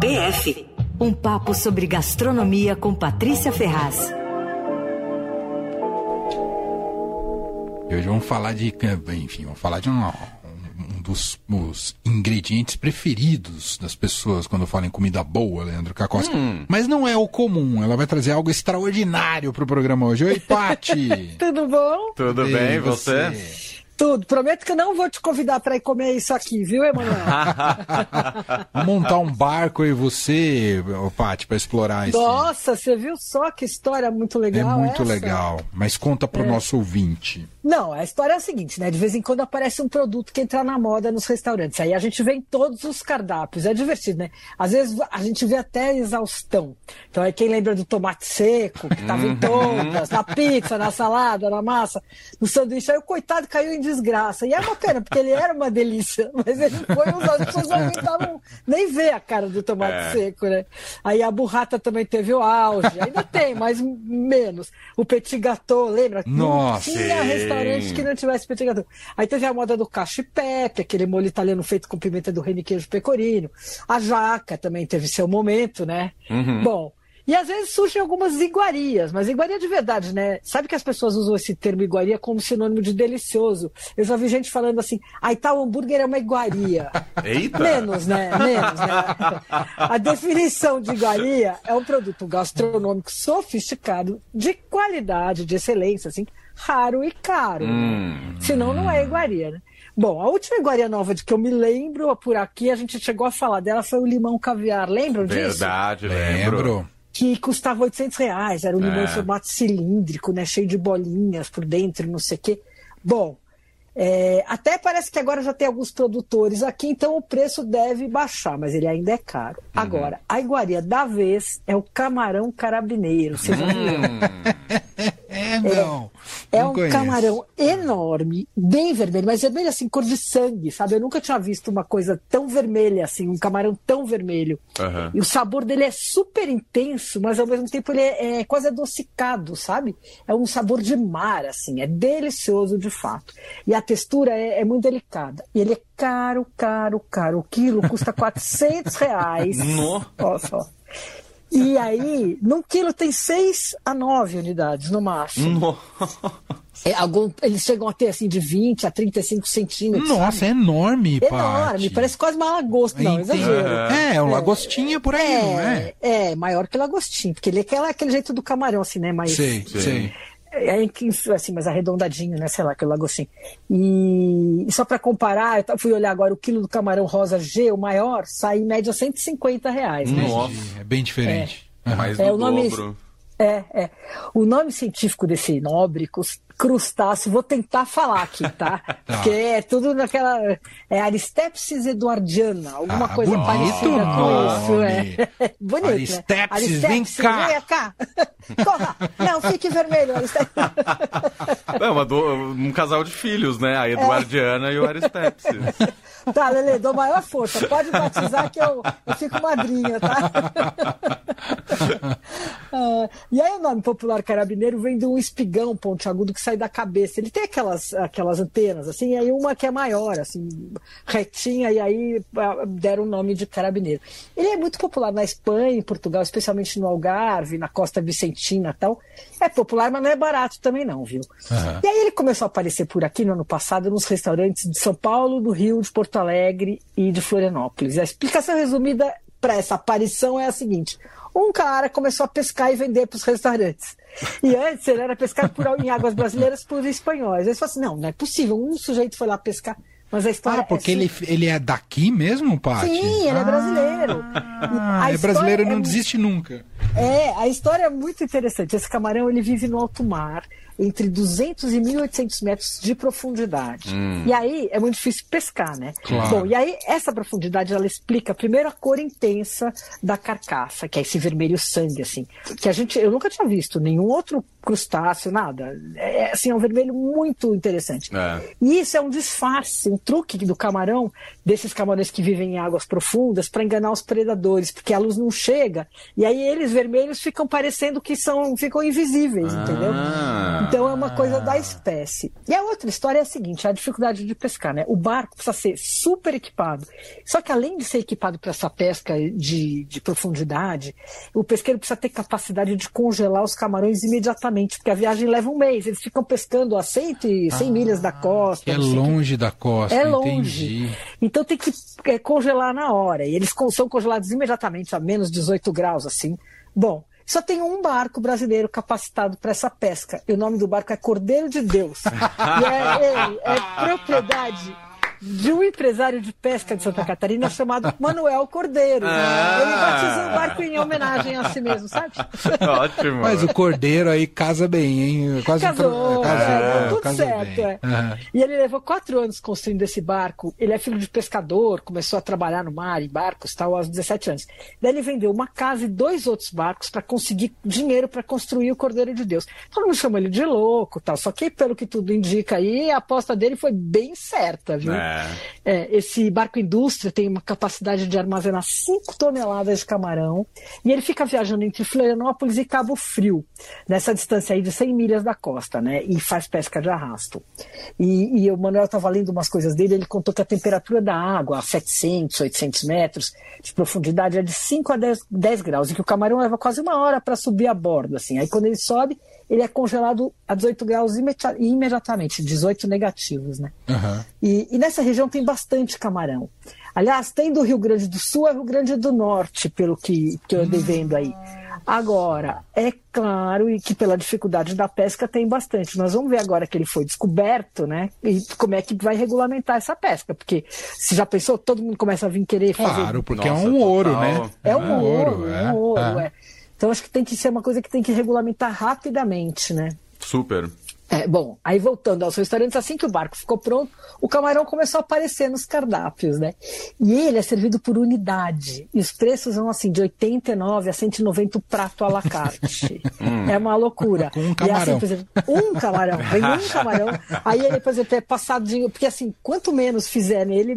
PF. Um papo sobre gastronomia com Patrícia Ferraz. E hoje vamos falar de. Enfim, vamos falar de um, um dos ingredientes preferidos das pessoas quando falam em comida boa, Leandro Cacosca. Hum. Mas não é o comum. Ela vai trazer algo extraordinário pro programa hoje. Oi, Pati! Tudo bom? Tudo Ei, bem, você? você? Tudo. Prometo que não vou te convidar para ir comer isso aqui, viu, Emanuel? Montar um barco e você, Paty, para explorar isso. Nossa, você viu só que história muito legal. É muito essa? legal. Mas conta para o é. nosso ouvinte. Não, a história é a seguinte, né? De vez em quando aparece um produto que entra na moda nos restaurantes. Aí a gente vê em todos os cardápios. É divertido, né? Às vezes a gente vê até exaustão. Então aí quem lembra do tomate seco, que estava em uhum. todas, na pizza, na salada, na massa, no sanduíche. Aí o coitado caiu em desgraça. E é uma pena, porque ele era uma delícia. Mas ele foi usado, as pessoas não aguentavam nem ver a cara do tomate é. seco, né? Aí a burrata também teve o auge. Ainda tem, mas menos. O petit gâteau, lembra? Nossa! Não tinha restaurante que não tivesse gâteau. Aí teve a moda do cacho e pepe, aquele molho italiano feito com pimenta do reino e queijo pecorino. A jaca também teve seu momento, né? Uhum. Bom, e às vezes surgem algumas iguarias, mas iguaria de verdade, né? Sabe que as pessoas usam esse termo iguaria como sinônimo de delicioso. Eu já vi gente falando assim, aí tal hambúrguer é uma iguaria. Eita! Menos, né? Menos, né? A definição de iguaria é um produto gastronômico sofisticado, de qualidade, de excelência, assim, raro e caro. Né? Hum. Senão não é iguaria, né? Bom, a última iguaria nova de que eu me lembro por aqui, a gente chegou a falar dela, foi o limão caviar. Lembram disso? Verdade, lembro. Que custava 800 reais. Era um limão é. em formato cilíndrico, né? Cheio de bolinhas por dentro, não sei o quê. Bom, é, até parece que agora já tem alguns produtores aqui, então o preço deve baixar, mas ele ainda é caro. Uhum. Agora, a iguaria da vez é o camarão carabineiro. Você já viu? É, não. É, é um conheço. camarão enorme, bem vermelho, mas vermelho assim, cor de sangue, sabe? Eu nunca tinha visto uma coisa tão vermelha assim, um camarão tão vermelho. Uhum. E o sabor dele é super intenso, mas ao mesmo tempo ele é, é quase adocicado, sabe? É um sabor de mar, assim, é delicioso de fato. E a textura é, é muito delicada. E ele é caro, caro, caro. O quilo custa 400 reais. Olha só. E aí, num quilo tem 6 a 9 unidades no máximo. É, algum, eles chegam a ter assim de 20 a 35 centímetros. Nossa, sabe? é enorme, Enorme, parece quase uma lagosta. Não, exagero. É, é um lagostinha por aí, é, não é? É, maior que lagostinha, porque ele é aquele, aquele jeito do camarão, assim, né? Mas, sei, sei. É, é assim, mas arredondadinho, né? Sei lá, aquele lagostinho. E, e só para comparar, eu fui olhar agora o quilo do camarão rosa G, o maior, sai em média 150 reais. Né? Nossa, é bem diferente. É, Mais é, o nome, dobro. É, é. O nome científico desse nobre crustáceo, vou tentar falar aqui, tá? tá? Porque é tudo naquela. É Aristepsis eduardiana, alguma ah, coisa bonito parecida nome. com isso. É. bonito. Aristepsis, né? Aristepsis, vem cá. Vem cá. Corra! Não, fique vermelho, Aristepsis. É uma do, um casal de filhos, né? A Eduardiana é. e o Aristepsis. Tá, Lele, dou maior força. Pode batizar que eu, eu fico madrinha, tá? ah, e aí o nome popular carabineiro vem de um espigão pontiagudo que sai da cabeça. Ele tem aquelas, aquelas antenas, assim, e aí uma que é maior, assim, retinha, e aí ah, deram o nome de carabineiro. Ele é muito popular na Espanha, em Portugal, especialmente no Algarve, na costa vicentina e tal. É popular, mas não é barato também não, viu? Uhum. E aí ele começou a aparecer por aqui no ano passado nos restaurantes de São Paulo, do Rio, de Porto Alegre e de Florianópolis. A explicação resumida para essa aparição é a seguinte: um cara começou a pescar e vender para os restaurantes. E antes ele era pescado por, em águas brasileiras por espanhóis. Eles falaram assim: não, não é possível. Um sujeito foi lá pescar. Mas a história ah, porque é ele, ele é daqui mesmo, Paty? Sim, ele é brasileiro. Ah, é brasileiro e não é... desiste nunca. É, a história é muito interessante. Esse camarão ele vive no alto mar entre 200 e 1.800 metros de profundidade. Hum. E aí é muito difícil pescar, né? Claro. Bom, e aí essa profundidade ela explica primeiro a cor intensa da carcaça, que é esse vermelho sangue, assim, que a gente eu nunca tinha visto nenhum outro crustáceo, nada. É, é assim, é um vermelho muito interessante. É. E isso é um disfarce, um truque do camarão, desses camarões que vivem em águas profundas, para enganar os predadores, porque a luz não chega, e aí eles vermelhos ficam parecendo que são, ficam invisíveis, ah. entendeu? Então é uma coisa da espécie. E a outra história é a seguinte: a dificuldade de pescar, né? O barco precisa ser super equipado. Só que além de ser equipado para essa pesca de, de profundidade, o pesqueiro precisa ter capacidade de congelar os camarões imediatamente, porque a viagem leva um mês. Eles ficam pescando a 100, 100 ah, milhas da costa. É longe que... da costa. É longe. Entendi. Então tem que é, congelar na hora. E eles são congelados imediatamente a menos 18 graus, assim. Bom, só tem um barco brasileiro capacitado para essa pesca. E o nome do barco é Cordeiro de Deus. e é, ele, é propriedade de um empresário de pesca de Santa Catarina chamado Manuel Cordeiro. Ah. Ele batizou o barco em homenagem a si mesmo, sabe? Ótimo. Mas o Cordeiro aí casa bem, hein? Quase Casou. Casou, é, tudo casou certo. É. Uhum. E ele levou quatro anos construindo esse barco. Ele é filho de pescador, começou a trabalhar no mar, em barcos, tal, aos 17 anos. Daí ele vendeu uma casa e dois outros barcos para conseguir dinheiro para construir o Cordeiro de Deus. Todo mundo chama ele de louco, tal. Só que pelo que tudo indica aí, a aposta dele foi bem certa, viu? É. É. esse barco indústria tem uma capacidade de armazenar 5 toneladas de camarão e ele fica viajando entre Florianópolis e Cabo Frio, nessa distância aí de 100 milhas da costa, né? E faz pesca de arrasto. E, e o Manuel estava lendo umas coisas dele, ele contou que a temperatura da água, a 700, 800 metros de profundidade, é de 5 a 10, 10 graus, e que o camarão leva quase uma hora para subir a bordo, assim. Aí quando ele sobe, ele é congelado a 18 graus imediatamente, 18 negativos, né? Uhum. E, e, nessa região tem bastante camarão. Aliás, tem do Rio Grande do Sul a Rio Grande do Norte, pelo que, que eu andei vendo aí. Agora, é claro e que pela dificuldade da pesca tem bastante. Nós vamos ver agora que ele foi descoberto, né? E como é que vai regulamentar essa pesca. Porque se já pensou, todo mundo começa a vir querer fazer. Claro, porque Nossa, é um ouro, total. né? É um é ouro, é um ouro, é. é. Então acho que tem que ser uma coisa que tem que regulamentar rapidamente, né? Super. É, bom, aí voltando ao seu restaurante, assim que o barco ficou pronto, o camarão começou a aparecer nos cardápios, né? E ele é servido por unidade. E os preços vão assim, de 89 a 190 o prato à la carte. Hum. é uma loucura. Com um camarão. E assim, por exemplo, um camarão, vem um camarão, aí ele, por exemplo, é passadinho, porque assim, quanto menos fizer nele,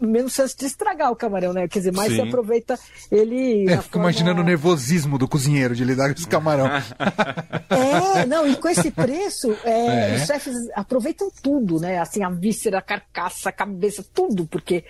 menos chance de estragar o camarão, né? Quer dizer, mais Sim. se aproveita ele. É, fico forma... imaginando o nervosismo do cozinheiro de lidar com esse camarão. é, não, e com esse preço é, é. os chefes aproveitam tudo, né? Assim, a víscera, a carcaça, a cabeça, tudo, porque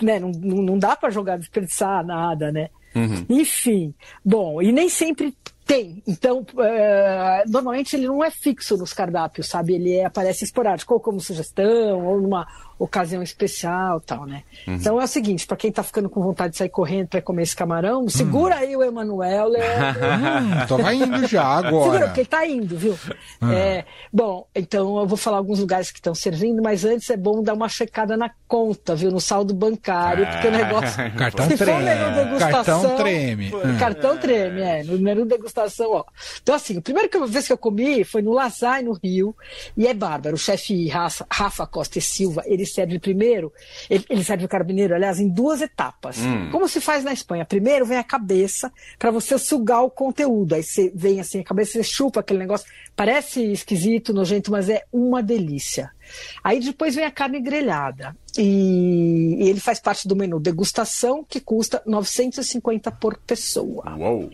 né, não, não dá para jogar, desperdiçar nada, né? Uhum. Enfim, bom, e nem sempre tem. Então, é, normalmente ele não é fixo nos cardápios, sabe? Ele é, aparece esporádico, ou como sugestão, ou numa ocasião especial tal, né? Uhum. Então é o seguinte, para quem tá ficando com vontade de sair correndo para comer esse camarão, segura uhum. aí o Emanuel. É... tô indo já agora. Segura, porque ele tá indo, viu? Uhum. É, bom, então eu vou falar alguns lugares que estão servindo, mas antes é bom dar uma checada na conta, viu? No saldo bancário, porque o negócio... Cartão treme. Cartão treme. Cartão treme, é. No menu degustação, ó. Então assim, a primeira vez que eu comi foi no Lazai, no Rio, e é bárbaro. O chefe Rafa, Rafa Costa e Silva, ele serve primeiro, ele, ele serve o carbineiro, aliás, em duas etapas. Hum. Como se faz na Espanha? Primeiro vem a cabeça para você sugar o conteúdo. Aí você vem assim, a cabeça, você chupa aquele negócio. Parece esquisito, nojento, mas é uma delícia. Aí depois vem a carne grelhada. E, e ele faz parte do menu degustação, que custa 950 por pessoa. Uou!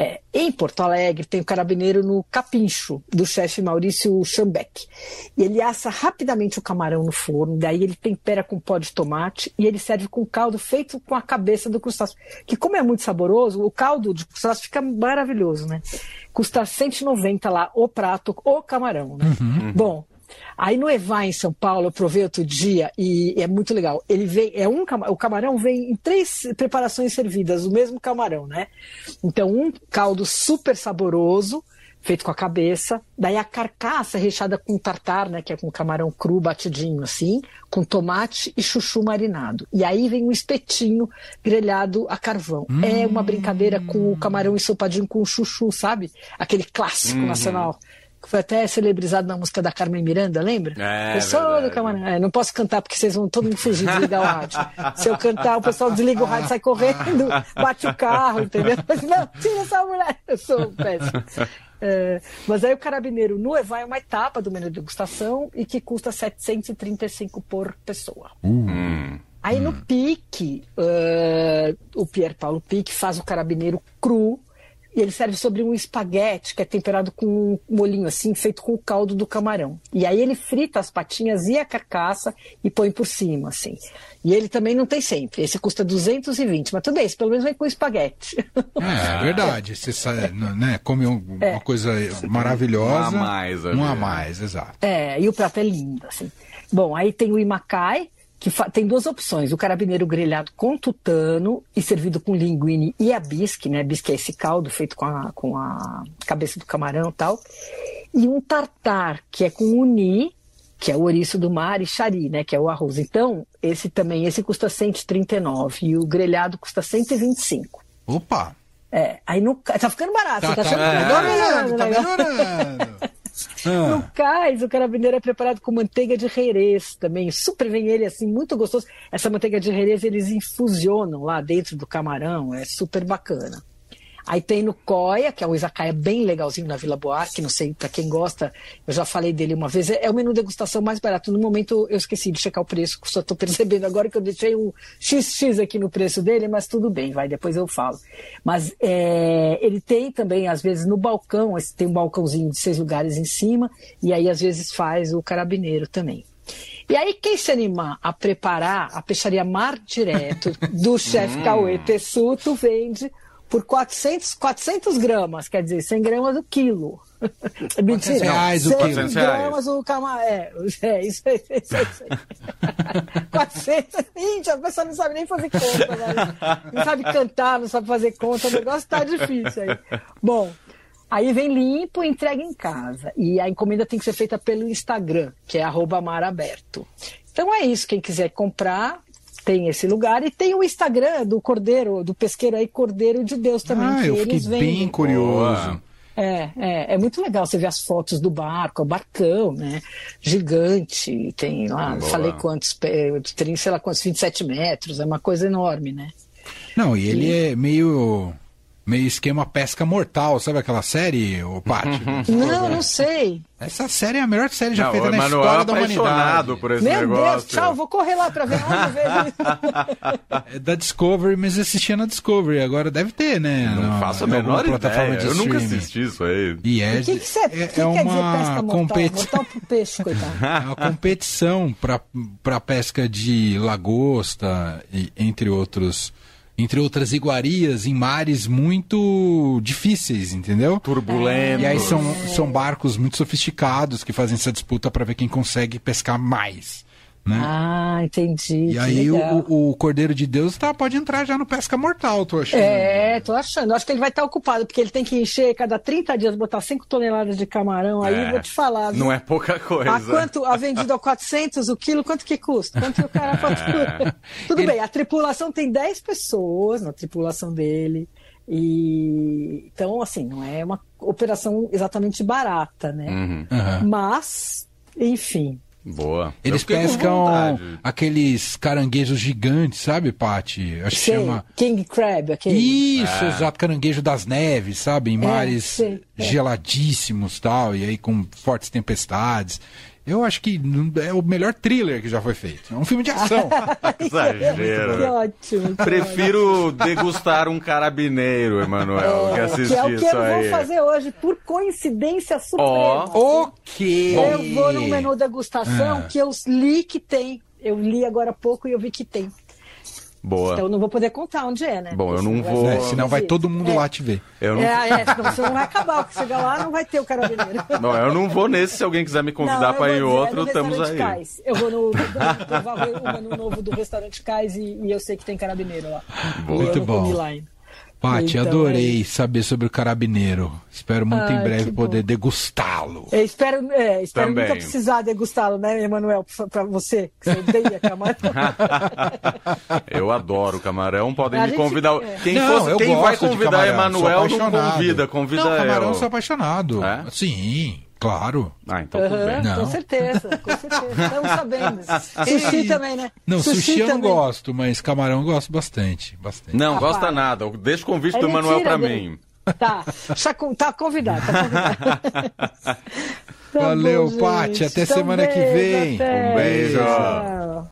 É, em Porto Alegre tem o carabineiro no capincho do chefe Maurício Schambeck. E ele assa rapidamente o camarão no forno, daí ele tempera com pó de tomate e ele serve com caldo feito com a cabeça do crustáceo. Que como é muito saboroso, o caldo de crustáceo fica maravilhoso, né? Custa 190 lá o prato, o camarão, né? Uhum. Bom, Aí no Evá, em São Paulo, eu provei outro dia e é muito legal. Ele vem, é um, o camarão vem em três preparações servidas, o mesmo camarão, né? Então, um caldo super saboroso, feito com a cabeça, daí a carcaça recheada com tartar, né, que é com camarão cru batidinho assim, com tomate e chuchu marinado. E aí vem um espetinho grelhado a carvão. Hum. É uma brincadeira com o camarão ensopadinho com chuchu, sabe? Aquele clássico uhum. nacional que foi até celebrizado na música da Carmen Miranda, lembra? É, eu sou do camarão. É, não posso cantar porque vocês vão todo mundo fugir, desligar o rádio. Se eu cantar, o pessoal desliga o rádio, sai correndo, bate o carro, entendeu? Mas, não, tira essa mulher, eu sou péssimo. É, mas aí o carabineiro no Evai é uma etapa do menu de degustação e que custa 735 por pessoa. Hum. Aí no Pique, uh, o Pierre Paulo Pique faz o carabineiro cru e ele serve sobre um espaguete que é temperado com um molhinho assim, feito com o caldo do camarão. E aí ele frita as patinhas e a carcaça e põe por cima, assim. E ele também não tem sempre. Esse custa 220, mas tudo bem, esse pelo menos vem com espaguete. É, é verdade. Você sabe, né, come um, é. uma coisa maravilhosa. Um a mais. Um a mais, exato. É, e o prato é lindo, assim. Bom, aí tem o imacai, que tem duas opções: o carabineiro grelhado com tutano e servido com linguine e a bisque, né? Bisque é esse caldo feito com a, com a cabeça do camarão e tal. E um tartar, que é com uni, que é o ouriço do mar, e chari, né? Que é o arroz. Então, esse também, esse custa 139 e o grelhado custa 125. Opa! É, aí no, tá ficando barato, tá, tá, tá, achando é, tá melhorando, tá melhorando. Ah. No cais, o carabineiro é preparado com manteiga de jerez também. Super vem ele assim, muito gostoso. Essa manteiga de jerez eles infusionam lá dentro do camarão, é super bacana. Aí tem no Coia, que é um izakaya bem legalzinho na Vila Boarque, não sei para quem gosta, eu já falei dele uma vez, é o menu degustação mais barato. No momento eu esqueci de checar o preço, só estou percebendo agora que eu deixei um XX aqui no preço dele, mas tudo bem, vai, depois eu falo. Mas é, ele tem também, às vezes, no balcão, tem um balcãozinho de seis lugares em cima, e aí às vezes faz o carabineiro também. E aí, quem se animar a preparar a peixaria Mar Direto do chefe Cauê Tessuto vende por 400, 400 gramas, quer dizer, 100 gramas o quilo. Mentira. reais o 100 quilo. gramas o camarão. É, é, isso aí. Isso aí, isso aí. 400. Gente, a pessoa não sabe nem fazer conta, né? não sabe cantar, não sabe fazer conta, o negócio tá difícil aí. Bom, aí vem limpo e entrega em casa. E a encomenda tem que ser feita pelo Instagram, que é arroba maraberto. Então é isso, quem quiser comprar, tem esse lugar e tem o Instagram do Cordeiro, do pesqueiro aí, Cordeiro de Deus também. Ah, que eu fiquei eles bem vendem. curioso. É, é, é muito legal você ver as fotos do barco, é um barcão, né? Gigante, tem lá, Boa. falei quantos, sei lá quantos, 27 metros, é uma coisa enorme, né? Não, e ele é meio meio esquema pesca mortal, sabe aquela série, o Pátio? Não, não sei. Essa série é a melhor série já Não, feita na história é da humanidade. por esse Meu negócio. Deus, tchau, vou correr lá pra ver. É da Discovery, mas eu assistia na Discovery. Agora deve ter, né? Não na- faço a menor plataforma ideia. de Eu nunca streaming. assisti isso aí. E é, O que, que, você, é, que, é quer dizer uma pesca mortal? competi- Mortal pro peixe, coitado. é uma competição para pesca de lagosta, e, entre outros. Entre outras iguarias em mares muito difíceis, entendeu? Turbulento. E aí são, são barcos muito sofisticados que fazem essa disputa para ver quem consegue pescar mais. Né? Ah, entendi. e aí o, o Cordeiro de Deus tá, pode entrar já no pesca mortal, tô achando. É, tô achando. Acho que ele vai estar ocupado, porque ele tem que encher cada 30 dias, botar 5 toneladas de camarão. Aí É, vou te falar. viu? Não é pouca coisa. A quanto? A vendido a 400 o quilo, quanto que custa? Quanto que o cara fatura? Tudo Ele- bem, a tripulação tem 10 pessoas na tripulação dele. E então, assim, não é uma operação exatamente barata, né? Uhum. Aham. Mas, enfim. Boa. Eles pescam vontade. aqueles caranguejos gigantes, sabe, Pati? Acho que chama. King Crab, aquele. Isso, exato, caranguejo das neves, sabe? Em mares sei, é. geladíssimos tal, e aí com fortes tempestades. Eu acho que é o melhor thriller que já foi feito. É um filme de ação. Que Exagero. ótimo. que Prefiro degustar um carabineiro, Emanuel, que ótimo. assistir Que é o que isso eu aí. vou fazer hoje, por coincidência suprema. Ó. ok. Eu vou no menu degustação Ah. que eu li que tem. Eu li agora há pouco e eu vi que tem. Boa. Então eu não vou poder contar onde é, né? Bom, eu não vou- vai É, senão vai todo mundo É. lá te ver. Eu não, É, é, senão você não vai acabar, porque chegar lá não vai ter o carabineiro. não, eu não vou nesse. Se alguém quiser me convidar para ir em outro, é estamos aí. Cais. Eu vou no, no, novo do restaurante Cais e, e eu sei que tem carabineiro lá. Boa. E Muito bom. Pati, Então, adorei é saber sobre o carabineiro. Espero muito em Ai, breve poder degustá-lo. Espero, é, espero Também. nunca precisar degustá-lo, né, Emanuel? Pra, pra você, que você odeia camarão. Eu adoro camarão, podem A me gente- convidar. é. Quem, Não, fosse, eu quem vai convidar Emanuel não convida, convida Não, camarão eu. sou apaixonado. É? Sim, claro. Ah, então tudo bem. Não. Com certeza, com certeza. Estamos sabendo. Sushi também, né? Não, sushi, eu não também. gosto, mas camarão eu gosto bastante. bastante. Não, Rapaz. gosta nada. Deixa o convite do mentira para mim. Tá, tá, con- tá convidado, tá convidado. Tá Valeu, bom, Paty, até Então, semana que beijo, vem. até. Um beijo. Tchau.